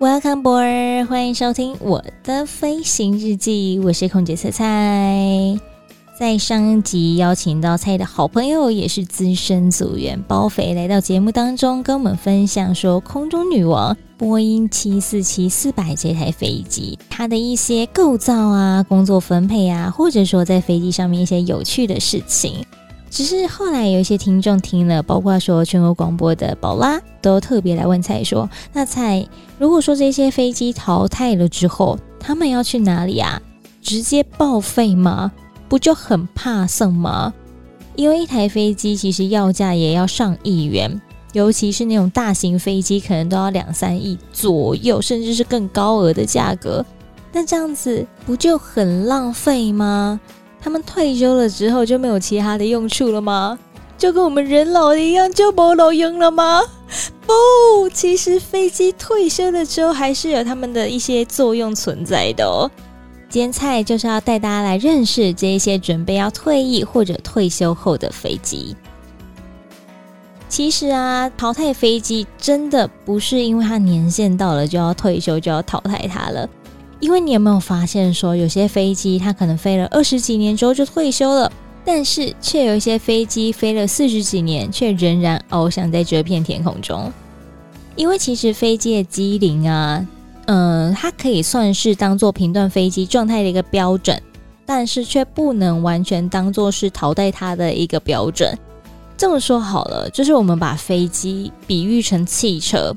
welcome，boy，欢迎收听我的飞行日记，我是空姐菜菜。在上一集邀请到菜的好朋友，也是资深组员包肥来到节目当中，跟我们分享说空中女王波音七四七四百这台飞机它的一些构造啊、工作分配啊，或者说在飞机上面一些有趣的事情。只是后来有一些听众听了，包括说全国广播的宝拉，都特别来问蔡说：“那蔡，如果说这些飞机淘汰了之后，他们要去哪里啊？直接报废吗？不就很怕送吗？因为一台飞机其实要价也要上亿元，尤其是那种大型飞机，可能都要两三亿左右，甚至是更高额的价格。那这样子不就很浪费吗？”他们退休了之后就没有其他的用处了吗？就跟我们人老了一样就没老鹰了吗？不，其实飞机退休了之后还是有他们的一些作用存在的哦。今天菜就是要带大家来认识这一些准备要退役或者退休后的飞机。其实啊，淘汰飞机真的不是因为它年限到了就要退休就要淘汰它了。因为你有没有发现说，有些飞机它可能飞了二十几年之后就退休了，但是却有一些飞机飞了四十几年，却仍然翱翔在这片天空中。因为其实飞机的机龄啊，嗯、它可以算是当做评断飞机状态的一个标准，但是却不能完全当做是淘汰它的一个标准。这么说好了，就是我们把飞机比喻成汽车，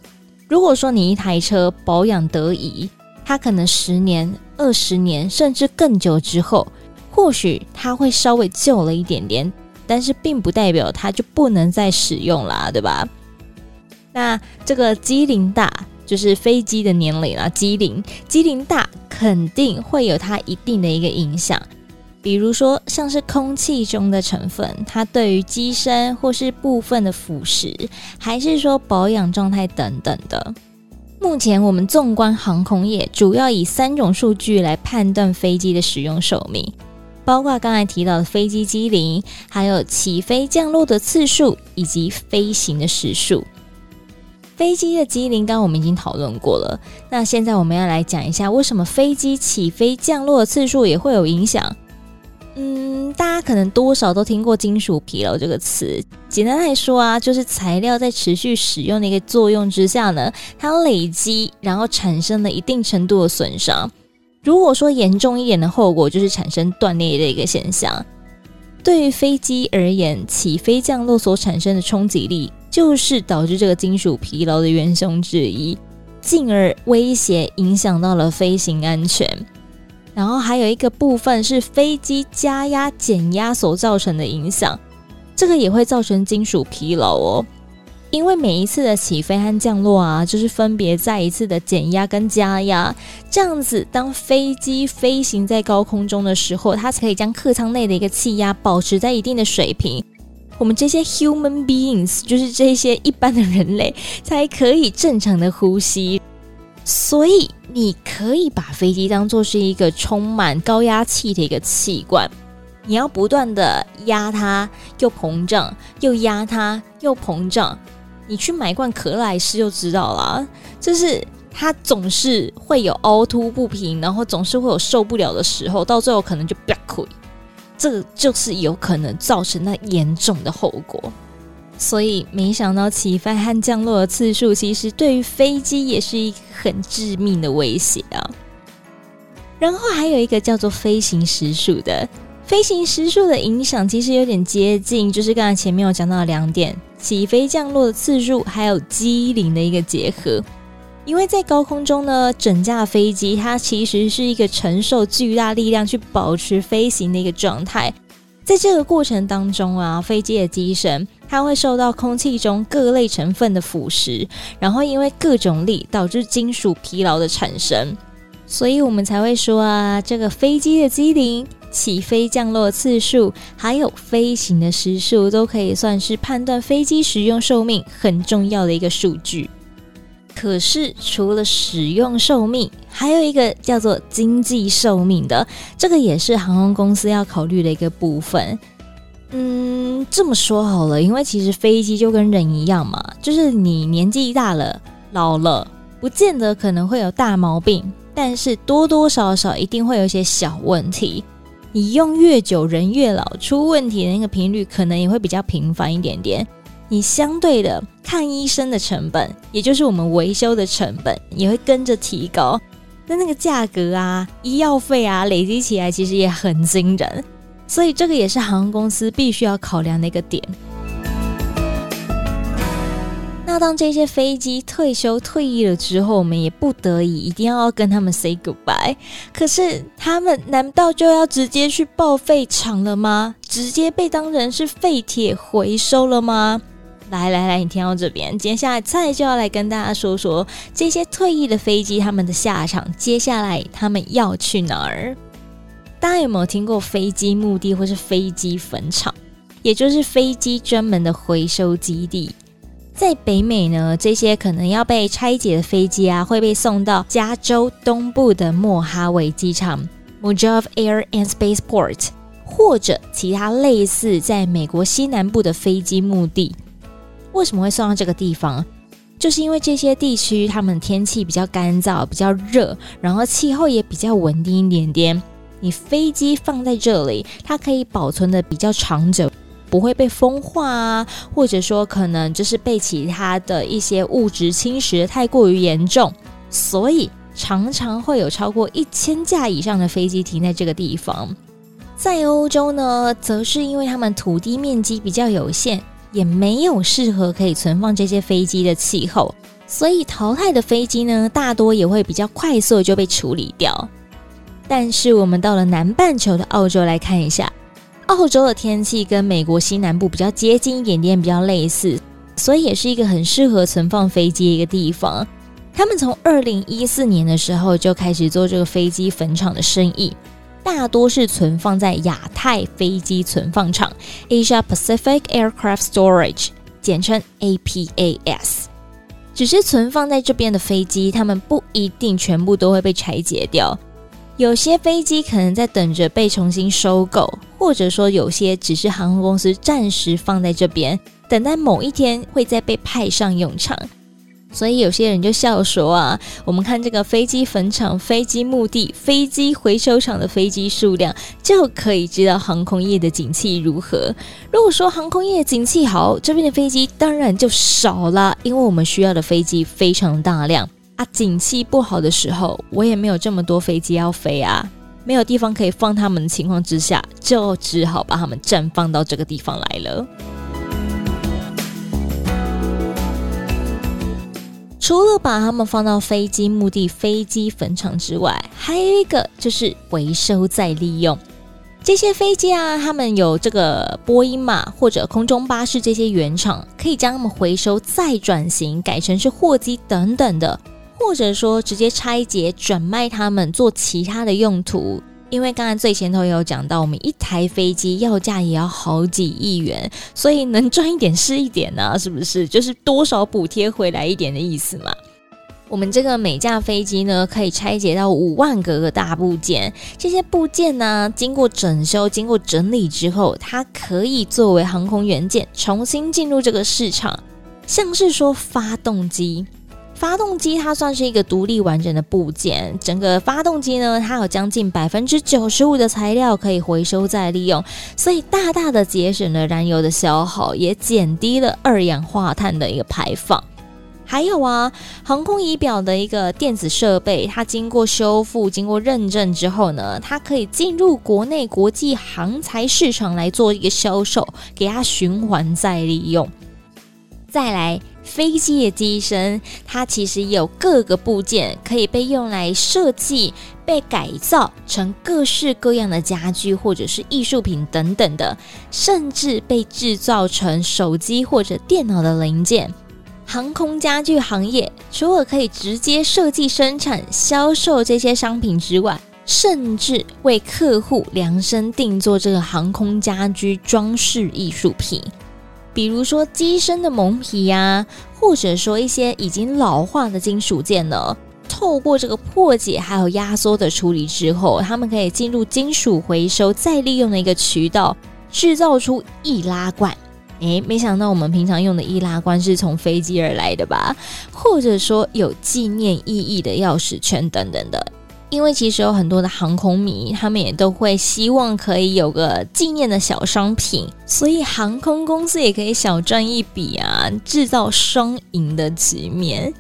如果说你一台车保养得宜。它可能十年、二十年，甚至更久之后，或许它会稍微旧了一点点，但是并不代表它就不能再使用啦，对吧？那这个机龄大，就是飞机的年龄啊，机龄机龄大，肯定会有它一定的一个影响。比如说，像是空气中的成分，它对于机身或是部分的腐蚀，还是说保养状态等等的。目前我们纵观航空业，主要以三种数据来判断飞机的使用寿命，包括刚才提到的飞机机龄，还有起飞降落的次数以及飞行的时数。飞机的机龄刚刚我们已经讨论过了，那现在我们要来讲一下，为什么飞机起飞降落的次数也会有影响？嗯，大家可能多少都听过金属疲劳这个词。简单来说啊，就是材料在持续使用的一个作用之下呢，它累积，然后产生了一定程度的损伤。如果说严重一点的后果，就是产生断裂的一个现象。对于飞机而言，起飞降落所产生的冲击力，就是导致这个金属疲劳的元凶之一，进而威胁影响到了飞行安全。然后还有一个部分是飞机加压减压所造成的影响，这个也会造成金属疲劳哦。因为每一次的起飞和降落啊，就是分别再一次的减压跟加压，这样子当飞机飞行在高空中的时候，它才可以将客舱内的一个气压保持在一定的水平，我们这些 human beings，就是这些一般的人类，才可以正常的呼吸。所以你可以把飞机当做是一个充满高压气的一个气罐，你要不断的压它，又膨胀，又压它，又膨胀。你去买罐可乐来试就知道了，就是它总是会有凹凸不平，然后总是会有受不了的时候，到最后可能就崩溃，这就是有可能造成那严重的后果。所以没想到起飞和降落的次数，其实对于飞机也是一很致命的威胁啊。然后还有一个叫做飞行时数的，飞行时数的影响其实有点接近，就是刚才前面有讲到的两点：起飞降落的次数，还有机龄的一个结合。因为在高空中呢，整架飞机它其实是一个承受巨大力量去保持飞行的一个状态。在这个过程当中啊，飞机的机身。它会受到空气中各类成分的腐蚀，然后因为各种力导致金属疲劳的产生，所以我们才会说啊，这个飞机的机龄、起飞降落次数，还有飞行的时数，都可以算是判断飞机使用寿命很重要的一个数据。可是，除了使用寿命，还有一个叫做经济寿命的，这个也是航空公司要考虑的一个部分。嗯，这么说好了，因为其实飞机就跟人一样嘛，就是你年纪大了、老了，不见得可能会有大毛病，但是多多少少一定会有一些小问题。你用越久，人越老，出问题的那个频率可能也会比较频繁一点点。你相对的看医生的成本，也就是我们维修的成本，也会跟着提高。那那个价格啊，医药费啊，累积起来其实也很惊人。所以这个也是航空公司必须要考量的一个点。那当这些飞机退休退役了之后，我们也不得已一定要跟他们 say goodbye。可是他们难道就要直接去报废厂了吗？直接被当成是废铁回收了吗？来来来，你听到这边，接下来再就要来跟大家说说这些退役的飞机他们的下场，接下来他们要去哪儿？大家有没有听过飞机墓地或是飞机坟场？也就是飞机专门的回收基地。在北美呢，这些可能要被拆解的飞机啊，会被送到加州东部的莫哈维机场 （Mojave Air and Spaceport） 或者其他类似在美国西南部的飞机墓地。为什么会送到这个地方？就是因为这些地区他们天气比较干燥、比较热，然后气候也比较稳定一点点。你飞机放在这里，它可以保存的比较长久，不会被风化啊，或者说可能就是被其他的一些物质侵蚀得太过于严重，所以常常会有超过一千架以上的飞机停在这个地方。在欧洲呢，则是因为他们土地面积比较有限。也没有适合可以存放这些飞机的气候，所以淘汰的飞机呢，大多也会比较快速就被处理掉。但是我们到了南半球的澳洲来看一下，澳洲的天气跟美国西南部比较接近一点点，比较类似，所以也是一个很适合存放飞机的一个地方。他们从二零一四年的时候就开始做这个飞机坟场的生意。大多是存放在亚太飞机存放场 （Asia Pacific Aircraft Storage），简称 APAS。只是存放在这边的飞机，他们不一定全部都会被拆解掉。有些飞机可能在等着被重新收购，或者说有些只是航空公司暂时放在这边，等待某一天会再被派上用场。所以有些人就笑说啊，我们看这个飞机坟场、飞机墓地、飞机回收场的飞机数量，就可以知道航空业的景气如何。如果说航空业景气好，这边的飞机当然就少了，因为我们需要的飞机非常大量啊。景气不好的时候，我也没有这么多飞机要飞啊，没有地方可以放他们的情况之下，就只好把他们暂放到这个地方来了。除了把它们放到飞机墓地、飞机坟场之外，还有一个就是回收再利用。这些飞机啊，他们有这个波音嘛，或者空中巴士这些原厂，可以将他们回收再转型，改成是货机等等的，或者说直接拆解转卖它们做其他的用途。因为刚才最前头也有讲到，我们一台飞机要价也要好几亿元，所以能赚一点是一点呢，是不是？就是多少补贴回来一点的意思嘛。我们这个每架飞机呢，可以拆解到五万个个大部件，这些部件呢，经过整修、经过整理之后，它可以作为航空元件重新进入这个市场，像是说发动机。发动机它算是一个独立完整的部件，整个发动机呢，它有将近百分之九十五的材料可以回收再利用，所以大大的节省了燃油的消耗，也减低了二氧化碳的一个排放。还有啊，航空仪表的一个电子设备，它经过修复、经过认证之后呢，它可以进入国内国际航材市场来做一个销售，给它循环再利用。再来。飞机的机身，它其实有各个部件可以被用来设计，被改造成各式各样的家具或者是艺术品等等的，甚至被制造成手机或者电脑的零件。航空家具行业除了可以直接设计、生产、销售这些商品之外，甚至为客户量身定做这个航空家居装饰艺术品，比如说机身的蒙皮呀、或者说一些已经老化的金属件呢，透过这个破解还有压缩的处理之后，他们可以进入金属回收再利用的一个渠道，制造出易拉罐。诶，没想到我们平常用的易拉罐是从飞机而来的吧？或者说有纪念意义的钥匙圈等等的。因为其实有很多的航空迷，他们也都会希望可以有个纪念的小商品，所以航空公司也可以小赚一笔啊，制造双赢的局面。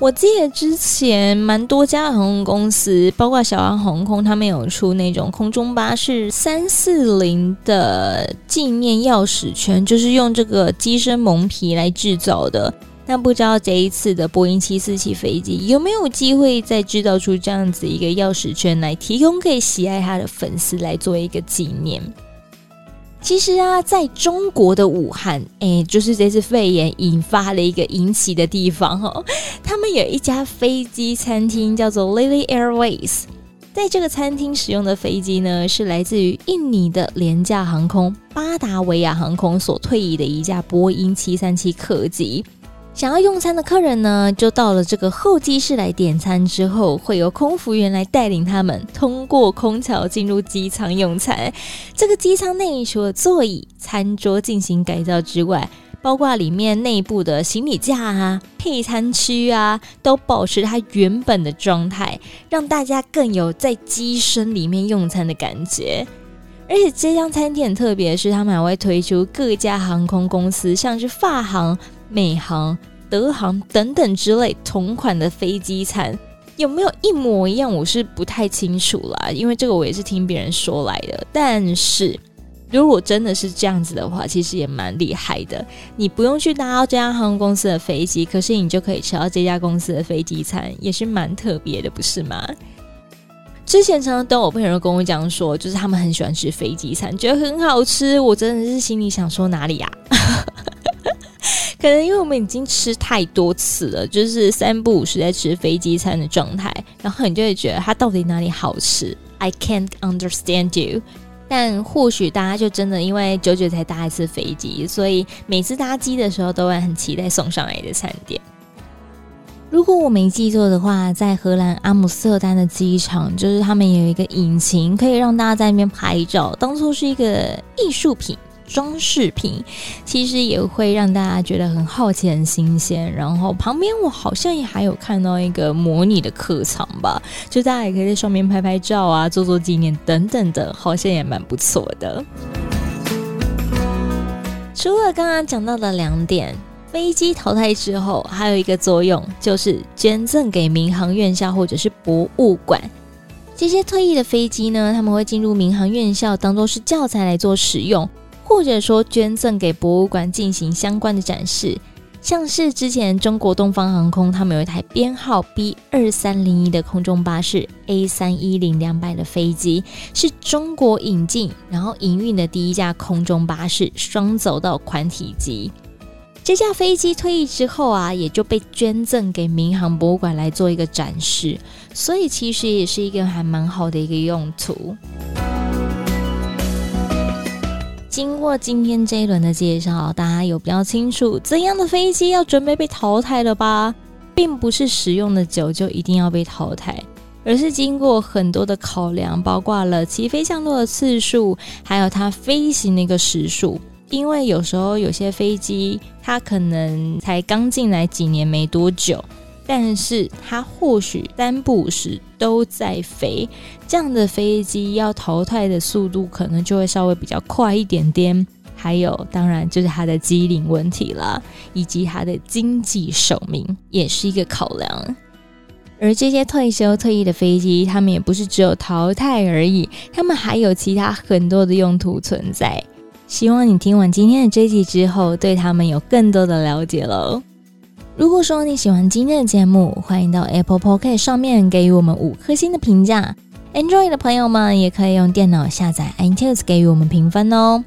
我记得之前蛮多家航空公司，包括小航航空，他们有出那种空中巴士三四零的纪念钥匙圈，就是用这个机身蒙皮来制造的。那不知道这一次的波音七四七飞机有没有机会再制造出这样子一个钥匙圈来提供给喜爱它的粉丝来做一个纪念？其实啊，在中国的武汉，哎，就是这次肺炎引发了一个引起的地方哦。他们有一家飞机餐厅叫做 Lily Airways，在这个餐厅使用的飞机呢，是来自于印尼的廉价航空巴达维亚航空所退役的一架波音七三七客机。想要用餐的客人呢，就到了这个候机室来点餐，之后会由空服员来带领他们通过空桥进入机舱用餐。这个机舱内除了座椅、餐桌进行改造之外，包括里面内部的行李架啊、配餐区啊，都保持它原本的状态，让大家更有在机身里面用餐的感觉。而且这家餐厅很特别是，他们还会推出各家航空公司，像是法航。美航、德航等等之类同款的飞机餐有没有一模一样？我是不太清楚啦，因为这个我也是听别人说来的。但是如果真的是这样子的话，其实也蛮厉害的。你不用去搭到这家航空公司的飞机，可是你就可以吃到这家公司的飞机餐，也是蛮特别的，不是吗？之前常常都有朋友跟我讲说，就是他们很喜欢吃飞机餐，觉得很好吃。我真的是心里想说哪里呀？可能因为我们已经吃太多次了，就是三不五时在吃飞机餐的状态，然后你就会觉得它到底哪里好吃？I can't understand you。但或许大家就真的因为久久才搭一次飞机，所以每次搭机的时候都会很期待送上来的餐点。如果我没记错的话，在荷兰阿姆斯特丹的机场，就是他们有一个引擎可以让大家在那边拍照，当做是一个艺术品。装饰品其实也会让大家觉得很好奇、很新鲜。然后旁边我好像也还有看到一个模拟的客舱吧，就大家也可以在上面拍拍照啊、做做纪念等等的，好像也蛮不错的。除了刚刚讲到的两点，飞机淘汰之后还有一个作用，就是捐赠给民航院校或者是博物馆。这些退役的飞机呢，他们会进入民航院校，当做是教材来做使用。或者说捐赠给博物馆进行相关的展示，像是之前中国东方航空，他们有一台编号 B 二三零一的空中巴士 A 三一零两百的飞机，是中国引进然后营运的第一架空中巴士双走道宽体机。这架飞机退役之后啊，也就被捐赠给民航博物馆来做一个展示，所以其实也是一个还蛮好的一个用途。经过今天这一轮的介绍，大家有比较清楚怎样的飞机要准备被淘汰了吧？并不是使用的久就一定要被淘汰，而是经过很多的考量，包括了起飞降落的次数，还有它飞行的一个时数。因为有时候有些飞机它可能才刚进来几年没多久。但是它或许三不五时都在飞，这样的飞机要淘汰的速度可能就会稍微比较快一点点。还有，当然就是它的机龄问题啦，以及它的经济寿命也是一个考量。而这些退休退役的飞机，他们也不是只有淘汰而已，他们还有其他很多的用途存在。希望你听完今天的这集之后，对他们有更多的了解喽。如果说你喜欢今天的节目，欢迎到 Apple Podcast 上面给予我们五颗星的评价。Android 的朋友们也可以用电脑下载 iTunes 给予我们评分哦。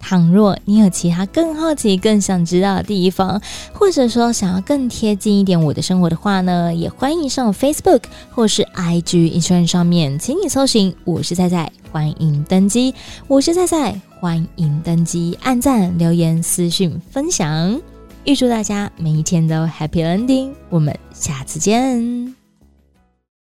倘若你有其他更好奇、更想知道的地方，或者说想要更贴近一点我的生活的话呢，也欢迎上 Facebook 或是 IG Instagram 上面，请你搜寻“我是菜菜”，欢迎登机。我是菜菜，欢迎登机，按赞、留言、私讯、分享。预祝大家每一天都 Happy Ending，我们下次见。